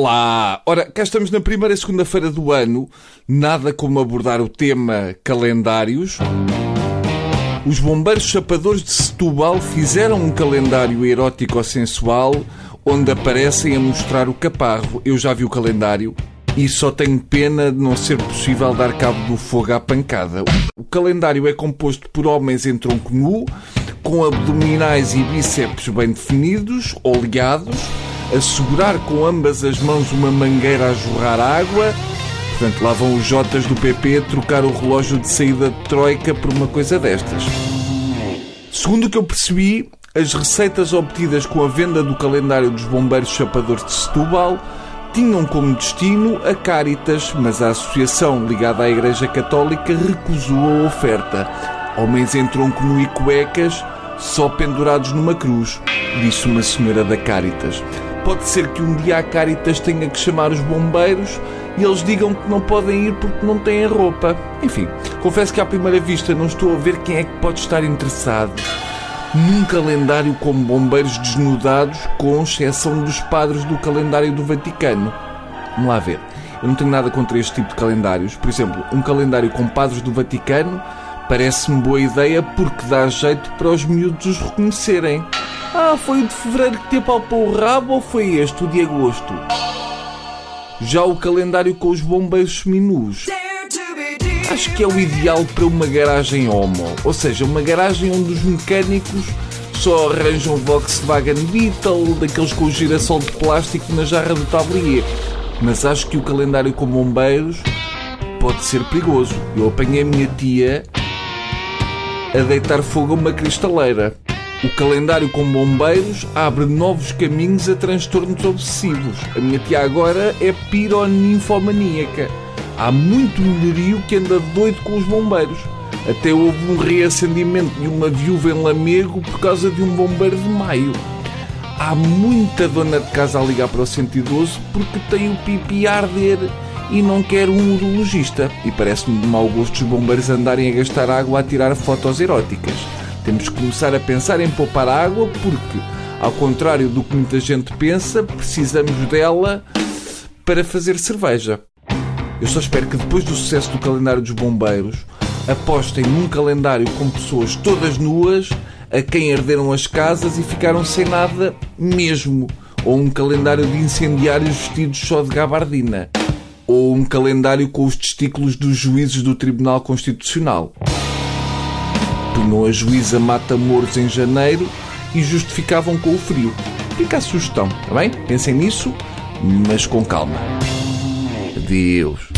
Olá! Ora, cá estamos na primeira segunda-feira do ano. Nada como abordar o tema calendários. Os bombeiros chapadores de Setúbal fizeram um calendário erótico sensual onde aparecem a mostrar o caparro. Eu já vi o calendário e só tenho pena de não ser possível dar cabo do fogo à pancada. O calendário é composto por homens em tronco nu, com abdominais e bíceps bem definidos, oleados, a segurar com ambas as mãos uma mangueira a jorrar água. Portanto, lá vão os Jotas do PP trocar o relógio de saída de Troika por uma coisa destas. Segundo o que eu percebi, as receitas obtidas com a venda do calendário dos bombeiros chapadores de Setúbal tinham como destino a Caritas, mas a associação ligada à Igreja Católica recusou a oferta. Homens em tronco nu e cuecas, só pendurados numa cruz, disse uma senhora da Caritas. Pode ser que um dia a Caritas tenha que chamar os bombeiros e eles digam que não podem ir porque não têm roupa. Enfim, confesso que à primeira vista não estou a ver quem é que pode estar interessado num calendário com bombeiros desnudados, com exceção dos padres do calendário do Vaticano. Vamos lá ver. Eu não tenho nada contra este tipo de calendários. Por exemplo, um calendário com padres do Vaticano parece-me boa ideia porque dá jeito para os miúdos os reconhecerem. Ah, foi o de fevereiro que te apalpou o rabo ou foi este, o de agosto? Já o calendário com os bombeiros seminus. Acho que é o ideal para uma garagem homo. Ou seja, uma garagem onde os mecânicos só arranjam Volkswagen Beetle, daqueles com girassol de plástico na jarra do tablier. Mas acho que o calendário com bombeiros pode ser perigoso. Eu apanhei a minha tia a deitar fogo a uma cristaleira. O calendário com bombeiros abre novos caminhos a transtornos obsessivos. A minha tia agora é pironinfomaníaca. Há muito mulherio que anda doido com os bombeiros. Até houve um reacendimento de uma viúva em Lamego por causa de um bombeiro de maio. Há muita dona de casa a ligar para o 112 porque tem o pipi a arder e não quer um urologista. E parece-me de mau gosto os bombeiros andarem a gastar água a tirar fotos eróticas. Temos que começar a pensar em poupar água porque, ao contrário do que muita gente pensa, precisamos dela para fazer cerveja. Eu só espero que depois do sucesso do calendário dos bombeiros apostem num calendário com pessoas todas nuas a quem arderam as casas e ficaram sem nada mesmo. Ou um calendário de incendiários vestidos só de gabardina. Ou um calendário com os testículos dos juízes do Tribunal Constitucional tornou a juíza Mata-Moros em janeiro e justificavam com o frio. Fica a sugestão, está bem? Pensem nisso, mas com calma. Adeus.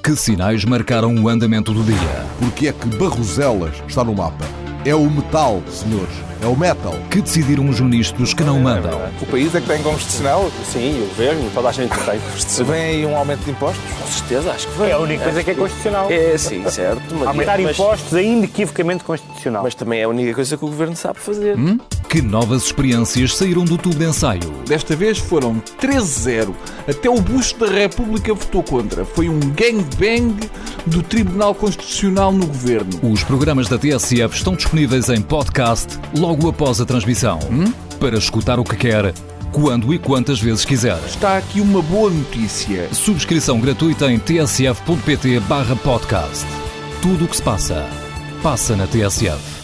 Que sinais marcaram o andamento do dia? Porque é que Barroselas está no mapa? É o metal, senhores. É o metal. Que decidiram os ministros que não mandam? O país é que tem constitucional? Sim, o governo, toda a gente tem constitucional. Vem aí um aumento de impostos? Com certeza, acho que vem. É a única coisa que é constitucional. É, sim, certo. Mas, Aumentar mas, impostos é inequivocamente constitucional. Mas também é a única coisa que o governo sabe fazer. Hum? Que novas experiências saíram do tubo de ensaio? Desta vez foram 13-0. Até o busto da República votou contra. Foi um gangbang do Tribunal Constitucional no governo. Os programas da TSF estão disponíveis em podcast logo após a transmissão. Hum? Para escutar o que quer, quando e quantas vezes quiser. Está aqui uma boa notícia. Subscrição gratuita em tsf.pt/podcast. Tudo o que se passa, passa na TSF.